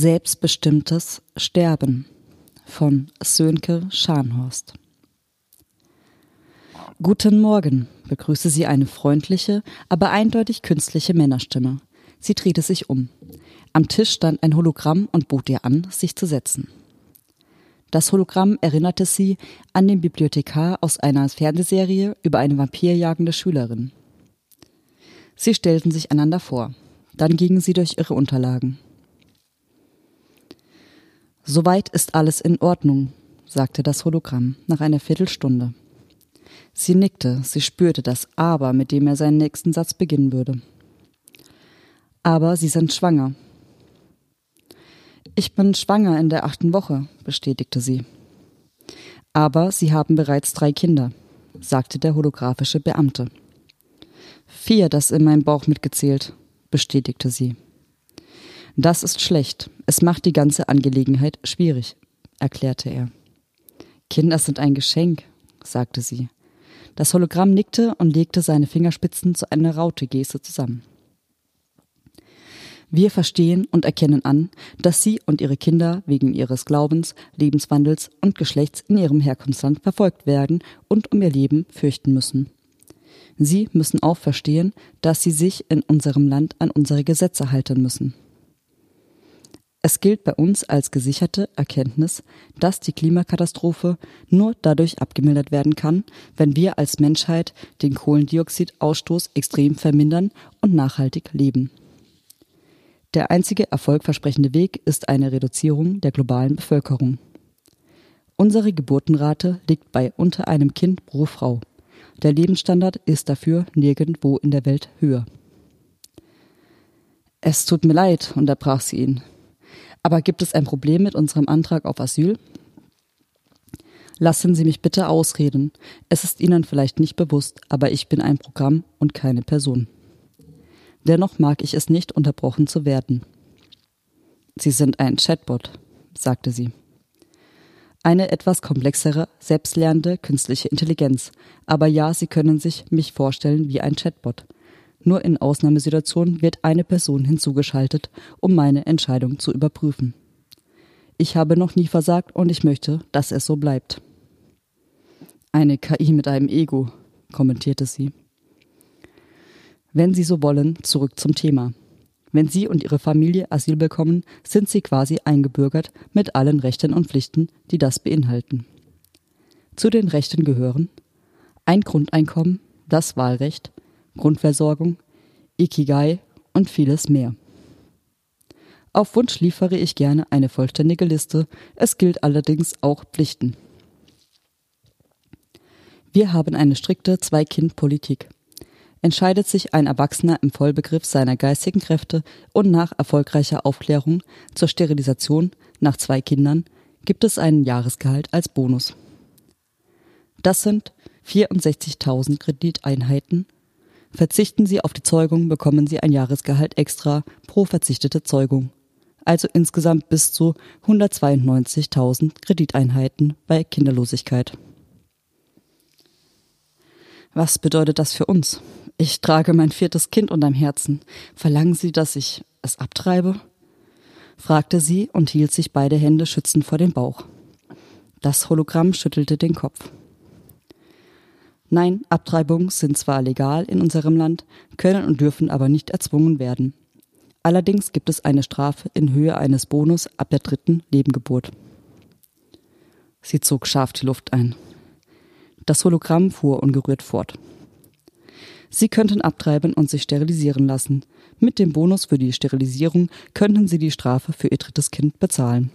Selbstbestimmtes Sterben von Sönke Scharnhorst. Guten Morgen, begrüßte sie eine freundliche, aber eindeutig künstliche Männerstimme. Sie drehte sich um. Am Tisch stand ein Hologramm und bot ihr an, sich zu setzen. Das Hologramm erinnerte sie an den Bibliothekar aus einer Fernsehserie über eine vampirjagende Schülerin. Sie stellten sich einander vor. Dann gingen sie durch ihre Unterlagen. Soweit ist alles in Ordnung, sagte das Hologramm nach einer Viertelstunde. Sie nickte, sie spürte das Aber, mit dem er seinen nächsten Satz beginnen würde. Aber Sie sind schwanger. Ich bin schwanger in der achten Woche, bestätigte sie. Aber Sie haben bereits drei Kinder, sagte der holographische Beamte. Vier, das in meinem Bauch mitgezählt, bestätigte sie. Das ist schlecht. Es macht die ganze Angelegenheit schwierig, erklärte er. Kinder sind ein Geschenk, sagte sie. Das Hologramm nickte und legte seine Fingerspitzen zu einer Raute-Geste zusammen. Wir verstehen und erkennen an, dass Sie und Ihre Kinder wegen Ihres Glaubens, Lebenswandels und Geschlechts in Ihrem Herkunftsland verfolgt werden und um Ihr Leben fürchten müssen. Sie müssen auch verstehen, dass Sie sich in unserem Land an unsere Gesetze halten müssen. Es gilt bei uns als gesicherte Erkenntnis, dass die Klimakatastrophe nur dadurch abgemildert werden kann, wenn wir als Menschheit den Kohlendioxidausstoß extrem vermindern und nachhaltig leben. Der einzige erfolgversprechende Weg ist eine Reduzierung der globalen Bevölkerung. Unsere Geburtenrate liegt bei unter einem Kind pro Frau. Der Lebensstandard ist dafür nirgendwo in der Welt höher. Es tut mir leid, unterbrach sie ihn. Aber gibt es ein Problem mit unserem Antrag auf Asyl? Lassen Sie mich bitte ausreden. Es ist Ihnen vielleicht nicht bewusst, aber ich bin ein Programm und keine Person. Dennoch mag ich es nicht, unterbrochen zu werden. Sie sind ein Chatbot, sagte sie. Eine etwas komplexere, selbstlernende künstliche Intelligenz. Aber ja, Sie können sich mich vorstellen wie ein Chatbot. Nur in Ausnahmesituationen wird eine Person hinzugeschaltet, um meine Entscheidung zu überprüfen. Ich habe noch nie versagt und ich möchte, dass es so bleibt. Eine KI mit einem Ego, kommentierte sie. Wenn Sie so wollen, zurück zum Thema. Wenn Sie und Ihre Familie Asyl bekommen, sind Sie quasi eingebürgert mit allen Rechten und Pflichten, die das beinhalten. Zu den Rechten gehören ein Grundeinkommen, das Wahlrecht, Grundversorgung, Ikigai und vieles mehr. Auf Wunsch liefere ich gerne eine vollständige Liste, es gilt allerdings auch Pflichten. Wir haben eine strikte Zwei-Kind-Politik entscheidet sich ein Erwachsener im Vollbegriff seiner geistigen Kräfte und nach erfolgreicher Aufklärung zur Sterilisation nach zwei Kindern gibt es einen Jahresgehalt als Bonus. Das sind 64.000 Krediteinheiten. Verzichten Sie auf die Zeugung, bekommen Sie ein Jahresgehalt extra pro verzichtete Zeugung. Also insgesamt bis zu 192.000 Krediteinheiten bei Kinderlosigkeit. Was bedeutet das für uns? Ich trage mein viertes Kind unterm Herzen. Verlangen Sie, dass ich es abtreibe? fragte sie und hielt sich beide Hände schützend vor den Bauch. Das Hologramm schüttelte den Kopf. Nein, Abtreibungen sind zwar legal in unserem Land, können und dürfen aber nicht erzwungen werden. Allerdings gibt es eine Strafe in Höhe eines Bonus ab der dritten Nebengeburt. Sie zog scharf die Luft ein. Das Hologramm fuhr ungerührt fort. Sie könnten abtreiben und sich sterilisieren lassen. Mit dem Bonus für die Sterilisierung könnten Sie die Strafe für Ihr drittes Kind bezahlen.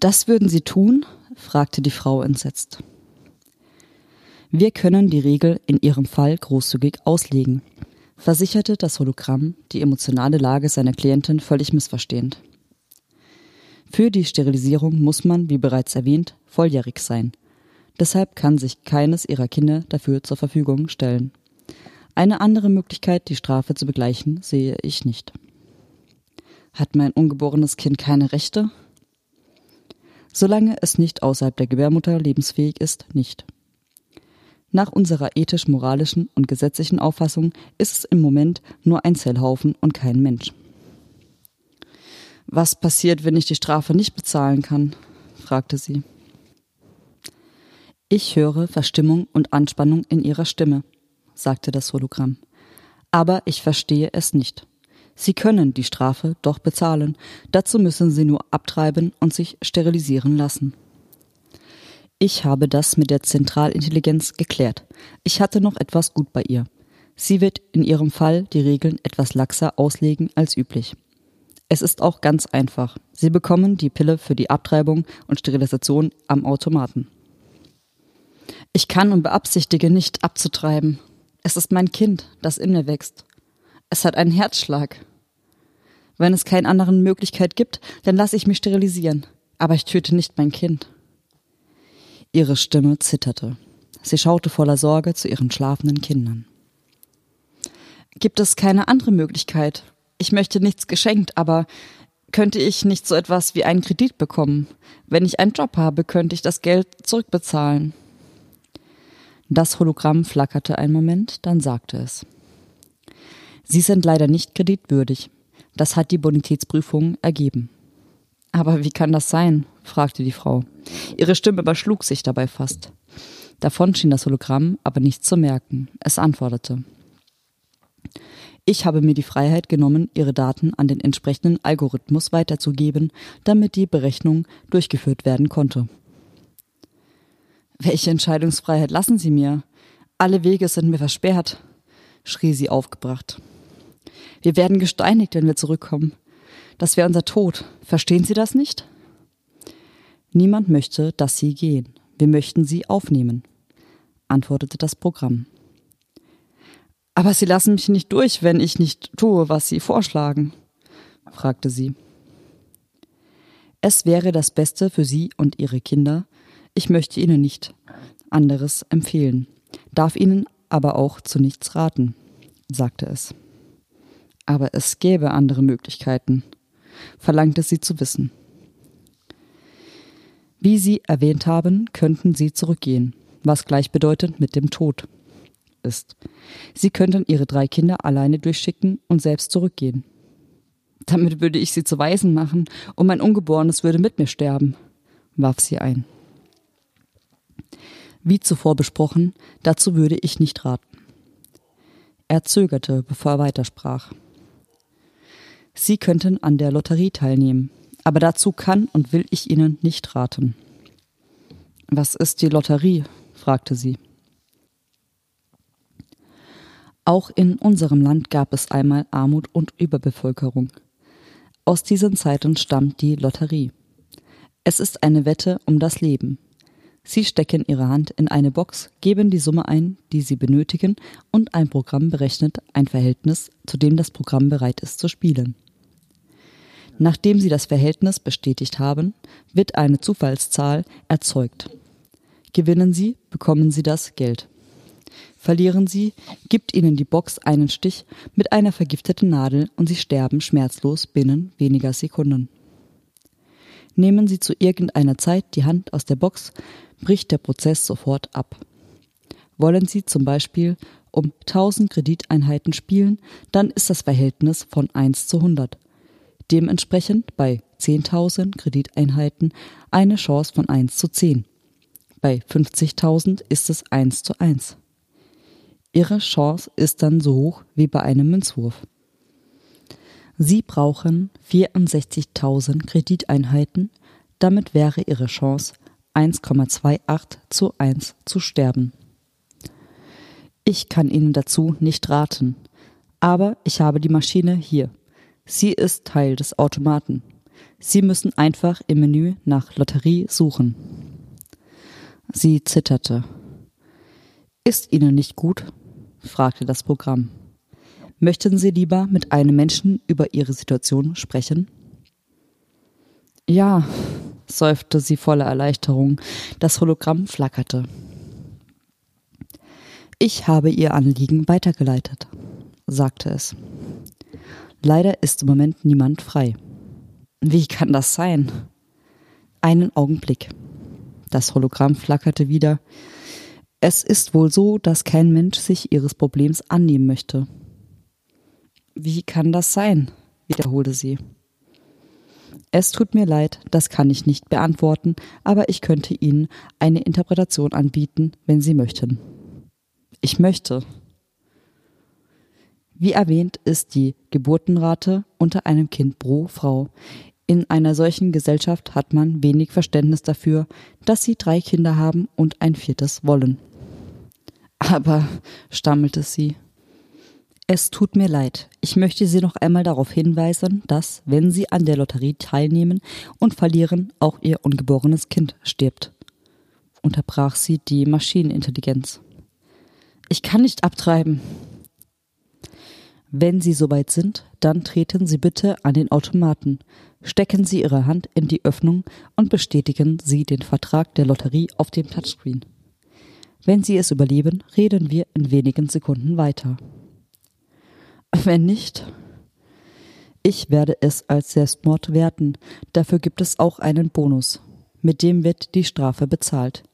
Das würden Sie tun? fragte die Frau entsetzt. Wir können die Regel in Ihrem Fall großzügig auslegen, versicherte das Hologramm die emotionale Lage seiner Klientin völlig missverstehend. Für die Sterilisierung muss man, wie bereits erwähnt, volljährig sein – Deshalb kann sich keines ihrer Kinder dafür zur Verfügung stellen. Eine andere Möglichkeit, die Strafe zu begleichen, sehe ich nicht. Hat mein ungeborenes Kind keine Rechte? Solange es nicht außerhalb der Gebärmutter lebensfähig ist, nicht. Nach unserer ethisch-moralischen und gesetzlichen Auffassung ist es im Moment nur ein Zellhaufen und kein Mensch. Was passiert, wenn ich die Strafe nicht bezahlen kann? fragte sie. Ich höre Verstimmung und Anspannung in ihrer Stimme, sagte das Hologramm. Aber ich verstehe es nicht. Sie können die Strafe doch bezahlen. Dazu müssen Sie nur abtreiben und sich sterilisieren lassen. Ich habe das mit der Zentralintelligenz geklärt. Ich hatte noch etwas gut bei ihr. Sie wird in ihrem Fall die Regeln etwas laxer auslegen als üblich. Es ist auch ganz einfach. Sie bekommen die Pille für die Abtreibung und Sterilisation am Automaten. Ich kann und beabsichtige nicht abzutreiben. Es ist mein Kind, das in mir wächst. Es hat einen Herzschlag. Wenn es keine anderen Möglichkeit gibt, dann lasse ich mich sterilisieren. Aber ich töte nicht mein Kind. Ihre Stimme zitterte. Sie schaute voller Sorge zu ihren schlafenden Kindern. Gibt es keine andere Möglichkeit? Ich möchte nichts geschenkt, aber könnte ich nicht so etwas wie einen Kredit bekommen? Wenn ich einen Job habe, könnte ich das Geld zurückbezahlen. Das Hologramm flackerte einen Moment, dann sagte es. Sie sind leider nicht kreditwürdig. Das hat die Bonitätsprüfung ergeben. Aber wie kann das sein? fragte die Frau. Ihre Stimme überschlug sich dabei fast. Davon schien das Hologramm aber nichts zu merken. Es antwortete. Ich habe mir die Freiheit genommen, Ihre Daten an den entsprechenden Algorithmus weiterzugeben, damit die Berechnung durchgeführt werden konnte. Welche Entscheidungsfreiheit lassen Sie mir? Alle Wege sind mir versperrt, schrie sie aufgebracht. Wir werden gesteinigt, wenn wir zurückkommen. Das wäre unser Tod. Verstehen Sie das nicht? Niemand möchte, dass Sie gehen. Wir möchten Sie aufnehmen, antwortete das Programm. Aber Sie lassen mich nicht durch, wenn ich nicht tue, was Sie vorschlagen, fragte sie. Es wäre das Beste für Sie und Ihre Kinder. Ich möchte Ihnen nicht anderes empfehlen, darf Ihnen aber auch zu nichts raten, sagte es. Aber es gäbe andere Möglichkeiten, verlangte sie zu wissen. Wie Sie erwähnt haben, könnten Sie zurückgehen, was gleichbedeutend mit dem Tod ist. Sie könnten Ihre drei Kinder alleine durchschicken und selbst zurückgehen. Damit würde ich sie zu Waisen machen und mein Ungeborenes würde mit mir sterben, warf sie ein. Wie zuvor besprochen, dazu würde ich nicht raten. Er zögerte, bevor er weitersprach. Sie könnten an der Lotterie teilnehmen, aber dazu kann und will ich Ihnen nicht raten. Was ist die Lotterie? fragte sie. Auch in unserem Land gab es einmal Armut und Überbevölkerung. Aus diesen Zeiten stammt die Lotterie. Es ist eine Wette um das Leben. Sie stecken Ihre Hand in eine Box, geben die Summe ein, die Sie benötigen, und ein Programm berechnet ein Verhältnis, zu dem das Programm bereit ist zu spielen. Nachdem Sie das Verhältnis bestätigt haben, wird eine Zufallszahl erzeugt. Gewinnen Sie, bekommen Sie das Geld. Verlieren Sie, gibt Ihnen die Box einen Stich mit einer vergifteten Nadel und Sie sterben schmerzlos binnen weniger Sekunden. Nehmen Sie zu irgendeiner Zeit die Hand aus der Box, bricht der Prozess sofort ab. Wollen Sie zum Beispiel um 1000 Krediteinheiten spielen, dann ist das Verhältnis von 1 zu 100. Dementsprechend bei 10.000 Krediteinheiten eine Chance von 1 zu 10. Bei 50.000 ist es 1 zu 1. Ihre Chance ist dann so hoch wie bei einem Münzwurf. Sie brauchen 64.000 Krediteinheiten, damit wäre Ihre Chance 1,28 zu 1 zu sterben. Ich kann Ihnen dazu nicht raten, aber ich habe die Maschine hier. Sie ist Teil des Automaten. Sie müssen einfach im Menü nach Lotterie suchen. Sie zitterte. Ist Ihnen nicht gut? fragte das Programm. Möchten Sie lieber mit einem Menschen über Ihre Situation sprechen? Ja, seufzte sie voller Erleichterung. Das Hologramm flackerte. Ich habe Ihr Anliegen weitergeleitet, sagte es. Leider ist im Moment niemand frei. Wie kann das sein? Einen Augenblick. Das Hologramm flackerte wieder. Es ist wohl so, dass kein Mensch sich ihres Problems annehmen möchte. Wie kann das sein? wiederholte sie. Es tut mir leid, das kann ich nicht beantworten, aber ich könnte Ihnen eine Interpretation anbieten, wenn Sie möchten. Ich möchte. Wie erwähnt ist die Geburtenrate unter einem Kind pro Frau. In einer solchen Gesellschaft hat man wenig Verständnis dafür, dass sie drei Kinder haben und ein viertes wollen. Aber, stammelte sie, es tut mir leid. Ich möchte Sie noch einmal darauf hinweisen, dass, wenn Sie an der Lotterie teilnehmen und verlieren, auch Ihr ungeborenes Kind stirbt. Unterbrach sie die Maschinenintelligenz. Ich kann nicht abtreiben. Wenn Sie soweit sind, dann treten Sie bitte an den Automaten, stecken Sie Ihre Hand in die Öffnung und bestätigen Sie den Vertrag der Lotterie auf dem Touchscreen. Wenn Sie es überleben, reden wir in wenigen Sekunden weiter. Wenn nicht, ich werde es als Selbstmord werten. Dafür gibt es auch einen Bonus. Mit dem wird die Strafe bezahlt.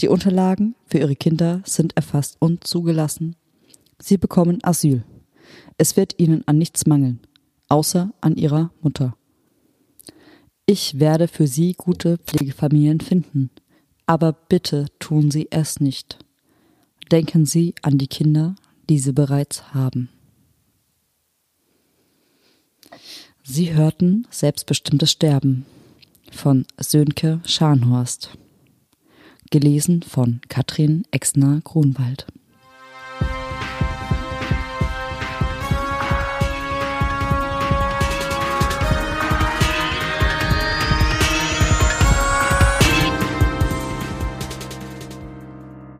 Die Unterlagen für ihre Kinder sind erfasst und zugelassen. Sie bekommen Asyl. Es wird ihnen an nichts mangeln, außer an ihrer Mutter. Ich werde für sie gute Pflegefamilien finden. Aber bitte tun Sie es nicht. Denken Sie an die Kinder, die Sie bereits haben. Sie hörten Selbstbestimmtes Sterben von Sönke Scharnhorst. Gelesen von Katrin Exner-Grunwald.